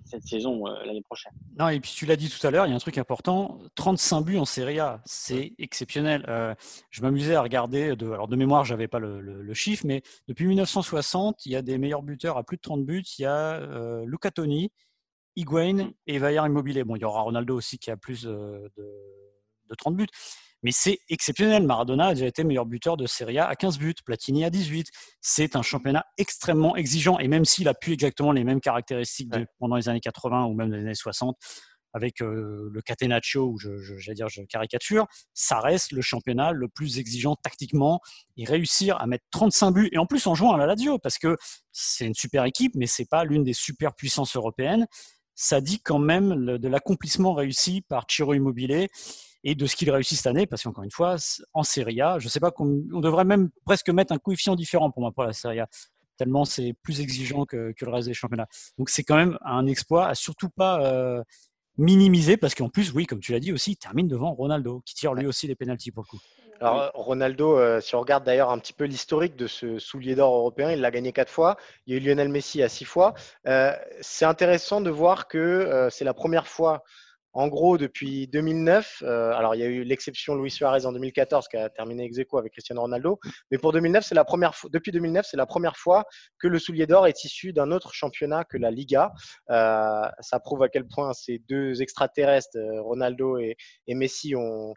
cette saison l'année prochaine. Non, et puis tu l'as dit tout à l'heure, il y a un truc important 35 buts en Serie A, c'est exceptionnel. je m'amusais à regarder, de, alors de mémoire, je n'avais pas le, le, chiffre, mais depuis 1960, il y a des meilleurs buteurs à plus de 30 buts. Il y a Luca Toni, Higuain et Vaillard Immobilier. Bon, il y aura Ronaldo aussi qui a plus de, 30 buts. Mais c'est exceptionnel. Maradona a déjà été meilleur buteur de Serie A à 15 buts, Platini à 18. C'est un championnat extrêmement exigeant. Et même s'il a plus exactement les mêmes caractéristiques pendant les années 80 ou même les années 60, avec euh, le Catenaccio, où je, je, dire, je caricature, ça reste le championnat le plus exigeant tactiquement et réussir à mettre 35 buts et en plus en jouant à la Lazio parce que c'est une super équipe, mais c'est pas l'une des super puissances européennes ça dit quand même de l'accomplissement réussi par Chiro Immobilier et de ce qu'il réussit cette année, parce qu'encore une fois, en Serie A, je ne sais pas, on devrait même presque mettre un coefficient différent pour moi pour la Serie A, tellement c'est plus exigeant que, le reste des championnats. Donc c'est quand même un exploit à surtout pas euh, minimiser, parce qu'en plus, oui, comme tu l'as dit aussi, il termine devant Ronaldo, qui tire lui aussi les pénalties pour le coup. Alors, Ronaldo, euh, si on regarde d'ailleurs un petit peu l'historique de ce soulier d'or européen, il l'a gagné quatre fois. Il y a eu Lionel Messi à six fois. Euh, c'est intéressant de voir que euh, c'est la première fois, en gros, depuis 2009. alors, il y a eu l'exception Luis Suarez en 2014 qui a terminé ex aequo avec Cristiano Ronaldo. Mais pour 2009, c'est la première fois, depuis 2009, c'est la première fois que le soulier d'or est issu d'un autre championnat que la Liga. ça prouve à quel point ces deux extraterrestres, Ronaldo et Messi, ont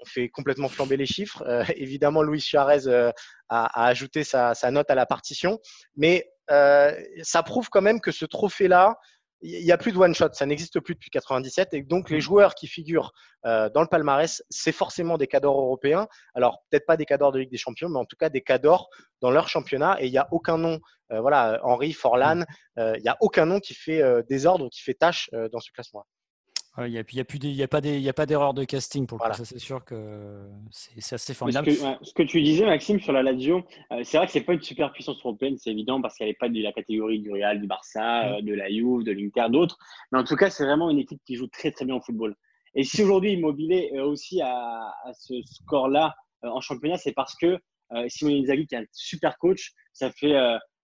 on fait complètement flamber les chiffres. Euh, évidemment, Luis Suarez euh, a, ajouté sa, note à la partition, mais euh, ça prouve quand même que ce trophée-là, il n'y a plus de one shot, ça n'existe plus depuis 97, et donc les mm. joueurs qui figurent dans le palmarès, c'est forcément des cadors européens. Alors peut-être pas des cadors de Ligue des Champions, mais en tout cas des cadors dans leur championnat, et il n'y a aucun nom. voilà, Henri Forlan, mm. il n'y a aucun nom qui fait désordre, qui fait tâche dans ce classement. -là. Il n'y a, y a, a, pas d'erreur de casting pour le ça c'est sûr que c'est assez formidable. Ce que, tu disais, Maxime, sur la Lazio, euh, c'est vrai que c'est pas une super puissance européenne, c'est évident, parce qu'elle n'est pas de la catégorie du Real, du Barça, mm. euh, de la Juve, de l'Inter, d'autres. Mais en tout cas, c'est vraiment une équipe qui joue très très bien au football. Et si aujourd'hui Immobilier est aussi à, à ce score-là euh, en championnat, c'est parce que Simone Inzaghi, qui est un super coach, ça fait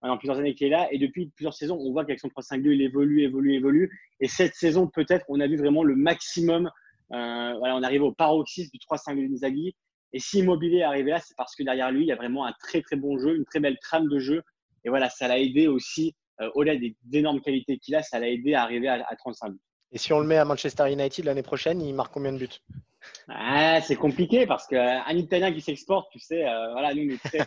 pendant plusieurs années qu'il est là. Et depuis plusieurs saisons, on voit qu'avec son 3-5-2, il évolue, évolue, évolue. Et cette saison, peut-être, on a vu vraiment le maximum. Euh, voilà, on arrive au paroxysme du 3-5-2 Inzaghi. Et si Immobilier est arrivé là, c'est parce que derrière lui, il y a vraiment un très, très bon jeu, une très belle trame de jeu. Et voilà, ça l'a aidé aussi, euh, au-delà des énormes qualités qu'il a, ça l'a aidé à arriver à, 35 buts. Et si on le met à Manchester United l'année prochaine, il marque combien de buts? Ah, C'est compliqué parce qu'un Italien qui s'exporte, tu sais, euh, voilà, nous, on est très,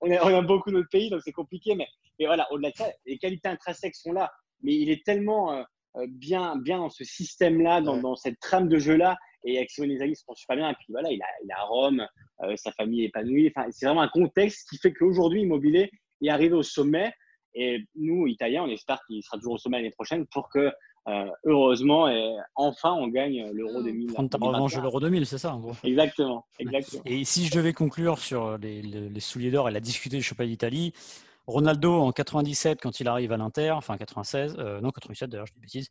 on, aime beaucoup notre pays, donc c'est compliqué. Mais voilà, au-delà de ça, les qualités intrinsèques sont là. Mais il est tellement euh, euh, bien, bien dans ce système-là, dans, cette trame de jeu-là. Et avec Simone Inzaghi, se super bien. Et puis voilà, il a, il a Rome, euh, sa famille est épanouie. Enfin, c'est vraiment un contexte qui fait qu'aujourd'hui, Immobilier est arrivé au sommet. Et nous, Italiens, on espère qu'il sera toujours au sommet l'année prochaine pour que heureusement, et enfin, on gagne l'Euro 2000. Prendre ta revanche de l'Euro 2000, c'est ça, en gros. Exactement, exactement. Et si je devais conclure sur les, les souliers d'or et la discuter du championnat d'Italie, Ronaldo en 97, quand il arrive à l'Inter, enfin 96, euh, non 97 d'ailleurs, je dis bêtise,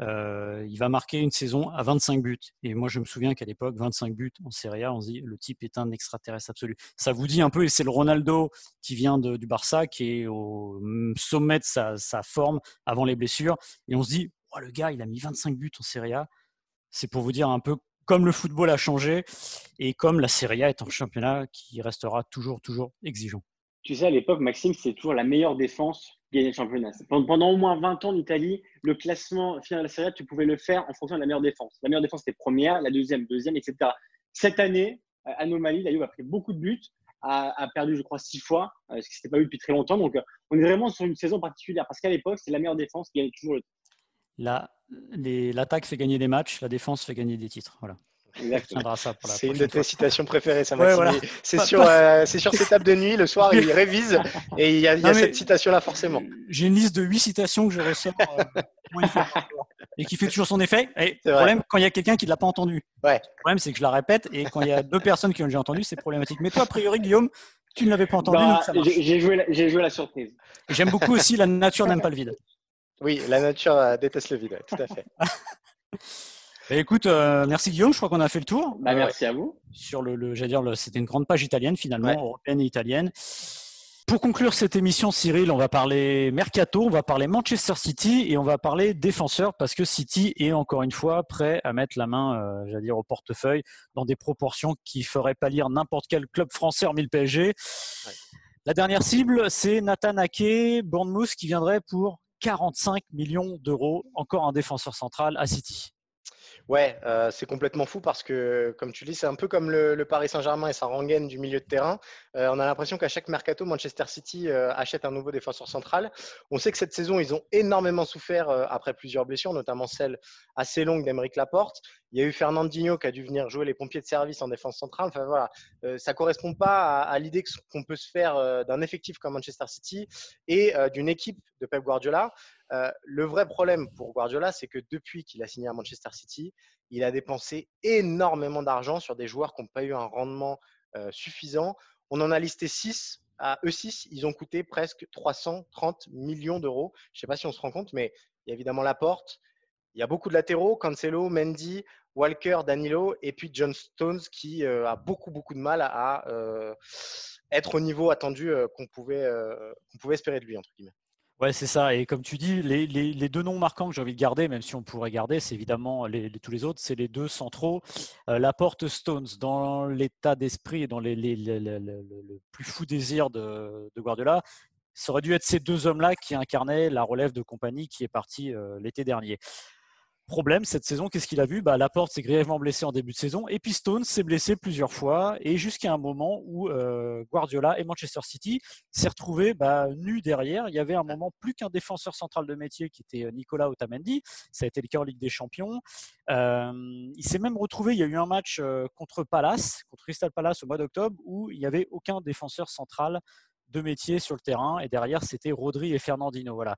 euh, il va marquer une saison à 25 buts. Et moi, je me souviens qu'à l'époque, 25 buts en Serie A, on se dit le type est un extraterrestre absolu. Ça vous dit un peu, et c'est le Ronaldo qui vient du Barça, qui est au sommet de sa, forme avant les blessures. Et on se dit, oh, le gars, il a mis 25 buts en Serie A. C'est pour vous dire un peu comme le football a changé et comme la Serie A est un championnat qui restera toujours, toujours exigeant tu sais, à l'époque, Maxime, c'est toujours la meilleure défense gagner le championnat. Pendant au moins 20 ans en Italie, le classement final de la Serie A, tu pouvais le faire en fonction de la meilleure défense. La meilleure défense était première, la deuxième, deuxième, etc. Cette année, euh, anomalie, la Juve a pris beaucoup de buts, a, perdu, je crois, six fois, euh, ce qui s'était pas eu depuis très longtemps. Donc, on est vraiment sur une saison particulière parce qu'à l'époque, c'est la meilleure défense qui gagnait toujours le L'attaque fait gagner des matchs, la défense fait gagner des titres. Voilà. C'est une de tes citations préférées, ça, C'est sur, euh, sur ses tables de nuit, le soir, il révise et il y a, cette citation-là forcément. J'ai une liste de huit citations que je ressors euh, et qui fait toujours son effet. Et le problème, quand il y a quelqu'un qui ne l'a pas entendu. Ouais. Le problème, c'est que je la répète et quand il y a deux personnes qui ont déjà entendu, c'est problématique. Mais toi, a priori, Guillaume, tu ne l'avais pas entendu. Bah, j'ai joué, la, joué la surprise. J'aime beaucoup aussi la nature n'aime pas le vide. Oui, la nature euh, déteste le vide, tout à fait. Bah, écoute, euh, merci Guillaume, je crois qu'on a fait le tour. Bah, merci à vous. Sur le, le j'allais dire, c'était une grande page italienne finalement, européenne et italienne. Pour conclure cette émission, Cyril, on va parler mercato, on va parler Manchester City et on va parler défenseur parce que City est encore une fois prêt à mettre la main, euh, j'allais dire, au portefeuille dans des proportions qui feraient pâlir n'importe quel club français hormis le PSG. La dernière cible, c'est Nathan Ake, Bournemouth, qui viendrait pour 45 millions d'euros, encore un défenseur central à City. Ouais, euh, c'est complètement fou parce que, comme tu dis, c'est un peu comme le, Paris Saint-Germain et sa rengaine du milieu de terrain. Euh, on a l'impression qu'à chaque mercato, Manchester City euh, achète un nouveau défenseur central. On sait que cette saison, ils ont énormément souffert après plusieurs blessures, notamment celle assez longue d'Emeric Laporte. Il y a eu Fernandinho qui a dû venir jouer les pompiers de service en défense centrale. Enfin voilà, ça correspond pas à, l'idée qu'on peut se faire d'un effectif comme Manchester City et d'une équipe de Pep Guardiola. Euh, le vrai problème pour Guardiola, c'est que depuis qu'il a signé à Manchester City, il a dépensé énormément d'argent sur des joueurs qui n'ont pas eu un rendement euh, suffisant. On en a listé 6. À eux 6, ils ont coûté presque 330 millions d'euros. Je ne sais pas si on se rend compte, mais il y a évidemment Laporte. Il y a beaucoup de latéraux, Cancelo, Mendy, Walker, Danilo, et puis John Stones qui euh, a beaucoup, beaucoup de mal à, être au niveau attendu qu'on pouvait, pouvait espérer de lui, entre guillemets. Ouais, c'est ça. Et comme tu dis, les, deux noms marquants que j'ai envie de garder, même si on pourrait garder, c'est évidemment les, tous les autres, c'est les deux centraux. Euh, la porte Stones, dans l'état d'esprit et dans les, le plus fou désir de, de, Guardiola, ça aurait dû être ces deux hommes-là qui incarnaient la relève de compagnie qui est partie euh, l'été dernier. Problème, cette saison, qu'est-ce qu'il a vu? Bah, Laporte s'est grièvement blessé en début de saison et puis s'est blessé plusieurs fois et jusqu'à un moment où euh, Guardiola et Manchester City s'est retrouvé bah, nus derrière. Il y avait un moment plus qu'un défenseur central de métier qui était euh, Nicolas Otamendi. Ça a été le cas en Ligue des Champions. Euh, il s'est même retrouvé, il y a eu un match contre Palace, contre Crystal Palace au mois d'octobre où il n'y avait aucun défenseur central de métier sur le terrain et derrière c'était Rodri et Fernandino. Voilà.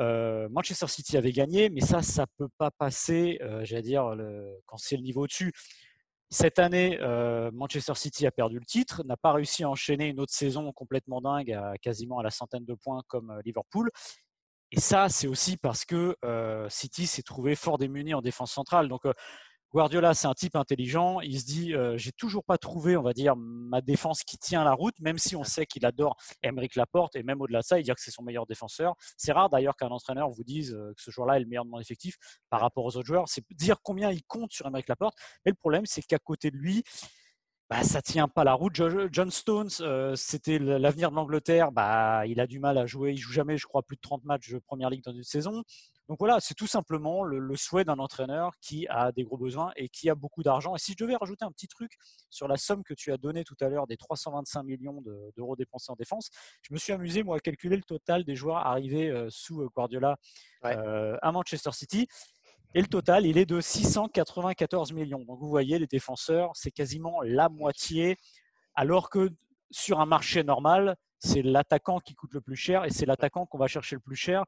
Euh, Manchester City avait gagné, mais ça, ça peut pas passer, euh, j'allais dire, quand c'est le niveau au-dessus. Cette année, euh, Manchester City a perdu le titre, n'a pas réussi à enchaîner une autre saison complètement dingue, à quasiment à la centaine de points comme Liverpool. Et ça, c'est aussi parce que City s'est trouvé fort démuni en défense centrale. Donc, Guardiola, c'est un type intelligent. Il se dit, euh, j'ai toujours pas trouvé, on va dire, ma défense qui tient la route, même si on sait qu'il adore Emeric Laporte et même au-delà de ça, il dit que c'est son meilleur défenseur. C'est rare d'ailleurs qu'un entraîneur vous dise euh, que ce joueur-là est le meilleur de mon effectif par rapport aux autres joueurs. C'est dire combien il compte sur Emeric Laporte. Mais le problème, c'est qu'à côté de lui, bah, ça tient pas la route. John Stones, euh, c'était l'avenir de l'Angleterre. Bah, il a du mal à jouer. Il joue jamais, je crois, plus de 30 matchs de première ligue dans une saison. Donc voilà, c'est tout simplement le, souhait d'un entraîneur qui a des gros besoins et qui a beaucoup d'argent. Et si je devais rajouter un petit truc sur la somme que tu as donnée tout à l'heure des 325 millions d'euros dépensés en défense, je me suis amusé moi à calculer le total des joueurs arrivés euh, sous euh, Guardiola euh, à Manchester City. Et le total, il est de 694 millions. Donc vous voyez, les défenseurs, c'est quasiment la moitié, alors que sur un marché normal, c'est l'attaquant qui coûte le plus cher et c'est l'attaquant qu'on va chercher le plus cher.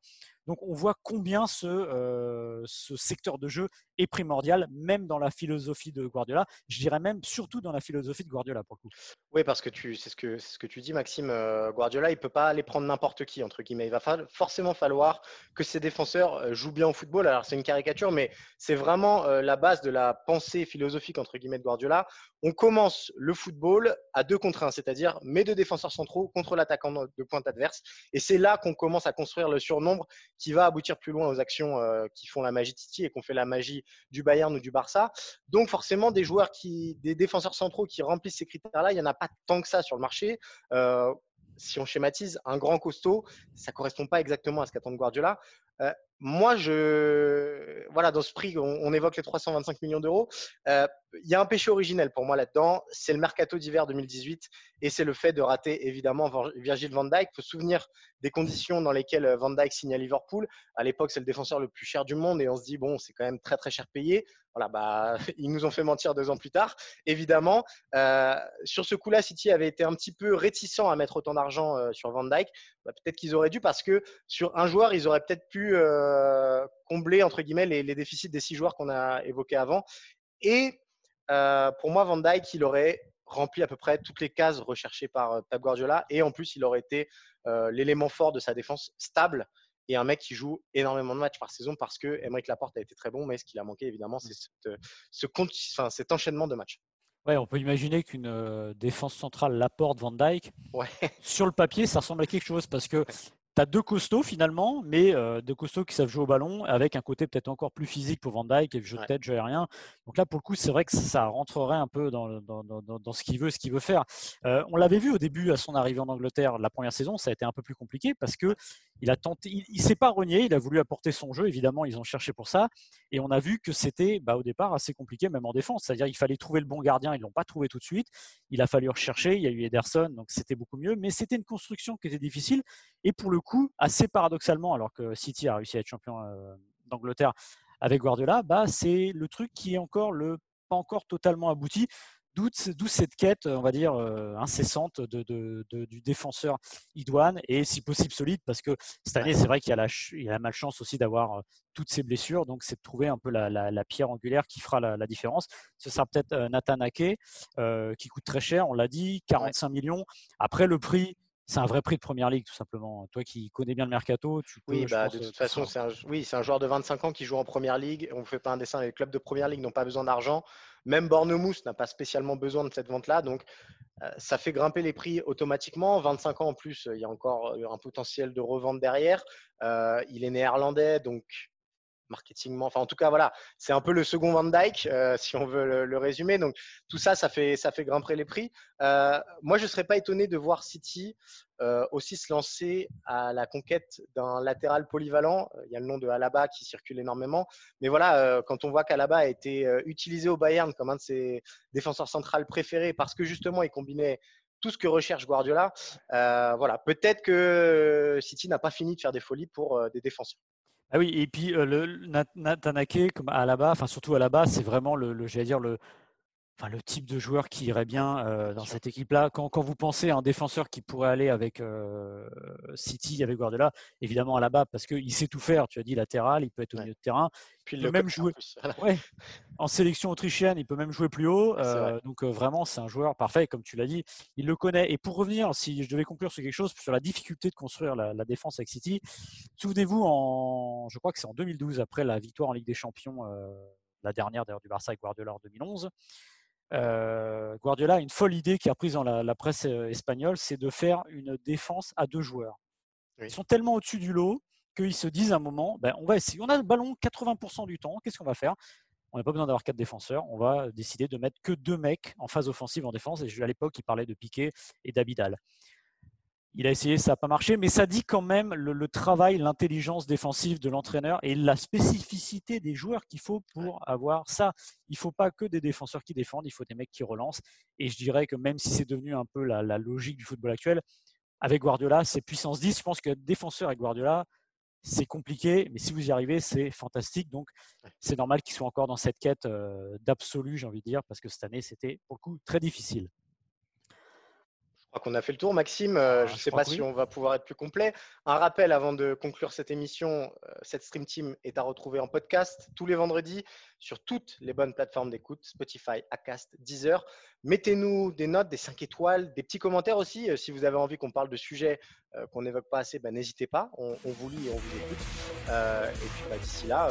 Donc on voit combien ce, euh, ce, secteur de jeu est primordial, même dans la philosophie de Guardiola. Je dirais même surtout dans la philosophie de Guardiola pour le coup. Oui, parce que c'est ce que ce que tu dis, Maxime. Euh, Guardiola, il peut pas aller prendre n'importe qui entre guillemets. Il va forcément falloir que ses défenseurs euh, jouent bien au football. Alors c'est une caricature, mais c'est vraiment la base de la pensée philosophique entre guillemets de Guardiola. On commence le football à deux contre un, c'est-à-dire mes deux défenseurs centraux contre l'attaquant de pointe adverse, et c'est là qu'on commence à construire le surnombre qui va aboutir plus loin aux actions euh, qui font la magie de City et qu'on fait la magie du Bayern ou du Barça. Donc forcément, des joueurs qui, des défenseurs centraux qui remplissent ces critères-là, il n'y en a pas tant que ça sur le marché. Euh, si on schématise, un grand costaud, ça correspond pas exactement à ce qu'attend Guardiola. Moi, je, voilà, dans ce prix, on, évoque les 325 millions d'euros. Il y a un péché originel pour moi là-dedans. C'est le mercato d'hiver 2018 et c'est le fait de rater évidemment Virgil van Dijk. Il faut se souvenir des conditions dans lesquelles Van Dijk signe à Liverpool. À l'époque, c'est le défenseur le plus cher du monde et on se dit bon, c'est quand même très très cher payé. Voilà, bah, ils nous ont fait mentir deux ans plus tard. Évidemment, sur ce coup-là, City avait été un petit peu réticent à mettre autant d'argent sur Van Dijk. Bah, peut-être qu'ils auraient dû parce que sur un joueur, ils auraient peut-être pu euh, combler entre guillemets les, déficits des six joueurs qu'on a évoqués avant. Et euh, pour moi, Van Dijk, il aurait rempli à peu près toutes les cases recherchées par euh, Pep Guardiola. Et en plus, il aurait été l'élément fort de sa défense stable et un mec qui joue énormément de matchs par saison parce que Emeric Laporte a été très bon, mais ce qu'il a manqué évidemment, c'est ce, enfin, cet enchaînement de matchs. Ouais, on peut imaginer qu'une défense centrale Laporte Van Dyke, sur le papier, ça ressemble à quelque chose parce que tu as deux costauds finalement, mais euh, deux costauds qui savent jouer au ballon avec un côté peut-être encore plus physique pour Van Dyke et jeu de tête, jeu aérien. Donc là, pour le coup, c'est vrai que ça rentrerait un peu dans, dans, dans, ce qu'il veut, ce qu'il veut faire. Euh, on l'avait vu au début à son arrivée en Angleterre, la première saison, ça a été un peu plus compliqué parce que il a tenté, il, s'est pas renié, il a voulu apporter son jeu. Évidemment, ils ont cherché pour ça, et on a vu que c'était bah, au départ assez compliqué, même en défense. C'est-à-dire, il fallait trouver le bon gardien, ils l'ont pas trouvé tout de suite. Il a fallu rechercher. Il y a eu Ederson, donc c'était beaucoup mieux, mais c'était une construction qui était difficile et pour le coup assez paradoxalement, alors que City a réussi à être champion euh, d'Angleterre avec Guardiola, bah c'est le truc qui est encore le pas encore totalement abouti. D'où cette quête, on va dire, euh, incessante de, du défenseur idoine et si possible solide, parce que cette année, c'est vrai qu'il y, a la, malchance aussi d'avoir euh, toutes ces blessures, donc c'est de trouver un peu la, pierre angulaire qui fera la, différence. Ce sera peut-être Nathan Ake, qui coûte très cher, on l'a dit, 45 millions. Après, le prix, c'est un vrai prix de première ligue, tout simplement. Toi qui connais bien le mercato, tu peux. Oui, bah, de toute façon, c'est un, oui, c'est un joueur de 25 ans qui joue en première ligue. On ne fait pas un dessin. Les clubs de première ligue n'ont pas besoin d'argent. Même Bournemouth n'a pas spécialement besoin de cette vente-là. Donc, euh, ça fait grimper les prix automatiquement. 25 ans en plus, il y a encore un potentiel de revente derrière. Euh, il est néerlandais, donc marketingement. Enfin, en tout cas, voilà, c'est un peu le second Van Dyke, euh, si on veut le, résumer. Donc, tout ça, ça fait, ça fait grimper les prix. Euh, moi, je ne serais pas étonné de voir City euh, aussi se lancer à la conquête d'un latéral polyvalent. Il y a le nom de Alaba qui circule énormément. Mais voilà, quand on voit qu'Alaba a été utilisé au Bayern comme un de ses défenseurs centrales préférés parce que justement, il combinait tout ce que recherche Guardiola. voilà, peut-être que City n'a pas fini de faire des folies pour des défenseurs. Ah oui, et puis euh, le Natanake, comme à la bas, enfin surtout à la base, c'est vraiment le, le dire le, enfin, le type de joueur qui irait bien euh, dans cette équipe-là. Quand, quand, vous pensez à un défenseur qui pourrait aller avec euh, City, avec Guardiola, évidemment à la bas, parce qu'il sait tout faire. Tu as dit latéral, il peut être au milieu de terrain. Puis il peut même jouer. En, ouais. en sélection autrichienne, il peut même jouer plus haut. Euh, donc vraiment, c'est un joueur parfait, comme tu l'as dit. Il le connaît. Et pour revenir, si je devais conclure sur quelque chose, sur la difficulté de construire la, la défense avec City, souvenez-vous, en, je crois que c'est en 2012, après la victoire en Ligue des Champions, la dernière d'ailleurs du Barça avec Guardiola en 2011. Euh, Guardiola a une folle idée qui a prise dans la, presse euh, espagnole, c'est de faire une défense à deux joueurs. Ils sont tellement au-dessus du lot qu'ils se disent à un moment, ben, on va essayer. On a le ballon 80% du temps, qu'est-ce qu'on va faire? On n'a pas besoin d'avoir quatre défenseurs, on va décider de mettre que deux mecs en phase offensive en défense. Et à l'époque, il parlait de Piqué et d'Abidal. Il a essayé, ça n'a pas marché, mais ça dit quand même le, travail, l'intelligence défensive de l'entraîneur et la spécificité des joueurs qu'il faut pour avoir ça. Il ne faut pas que des défenseurs qui défendent, il faut des mecs qui relancent. Et je dirais que même si c'est devenu un peu la, logique du football actuel, avec Guardiola, c'est puissance 10. Je pense que défenseur avec Guardiola, c'est compliqué, mais si vous y arrivez, c'est fantastique. Donc, c'est normal qu'il soit encore dans cette quête euh, d'absolu, j'ai envie de dire, parce que cette année, c'était pour le coup très difficile. Je crois qu'on a fait le tour, Maxime. Euh, ah, je ne sais pas si on va pouvoir être plus complet. Un rappel avant de conclure cette émission euh, cette Stream Team est à retrouver en podcast tous les vendredis sur toutes les bonnes plateformes d'écoute Spotify, Acast, Deezer. Mettez-nous des notes, des 5 étoiles, des petits commentaires aussi. Euh, si vous avez envie qu'on parle de sujets qu'on n'évoque pas assez, bah, n'hésitez pas. On, vous lit et on vous écoute. et puis bah, d'ici là,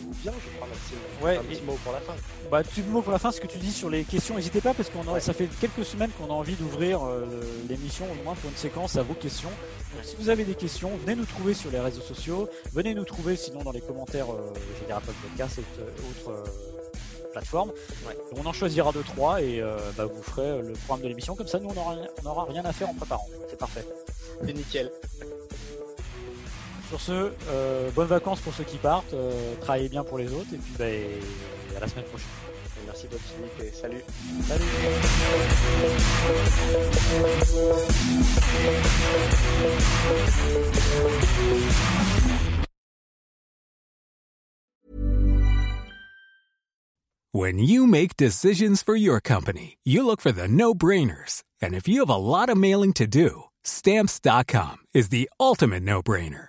vous bien, je crois, Maxime. Ouais, un petit mot pour la fin. Bah, petit mot pour la fin, ce que tu dis sur les questions, n'hésitez pas parce qu'on ça fait quelques semaines qu'on a envie d'ouvrir euh, l'émission au moins pour une séquence à vos questions. Donc, si vous avez des questions, venez nous trouver sur les réseaux sociaux, venez nous trouver sinon dans les commentaires, euh, je dirais pas de podcast et autres. Euh, plateformes. On en choisira deux trois et bah, vous ferez le programme de l'émission comme ça. Nous on n'aura rien à faire en préparant. C'est parfait. C'est nickel. Sur ce, bonnes vacances pour ceux qui partent, travaillez bien pour les autres et puis bah, à la semaine prochaine. Merci de votre et salut. Salut. When you make decisions for your company, you look for the no-brainers. And if you have a lot of mailing to do, stamps.com is the ultimate no-brainer.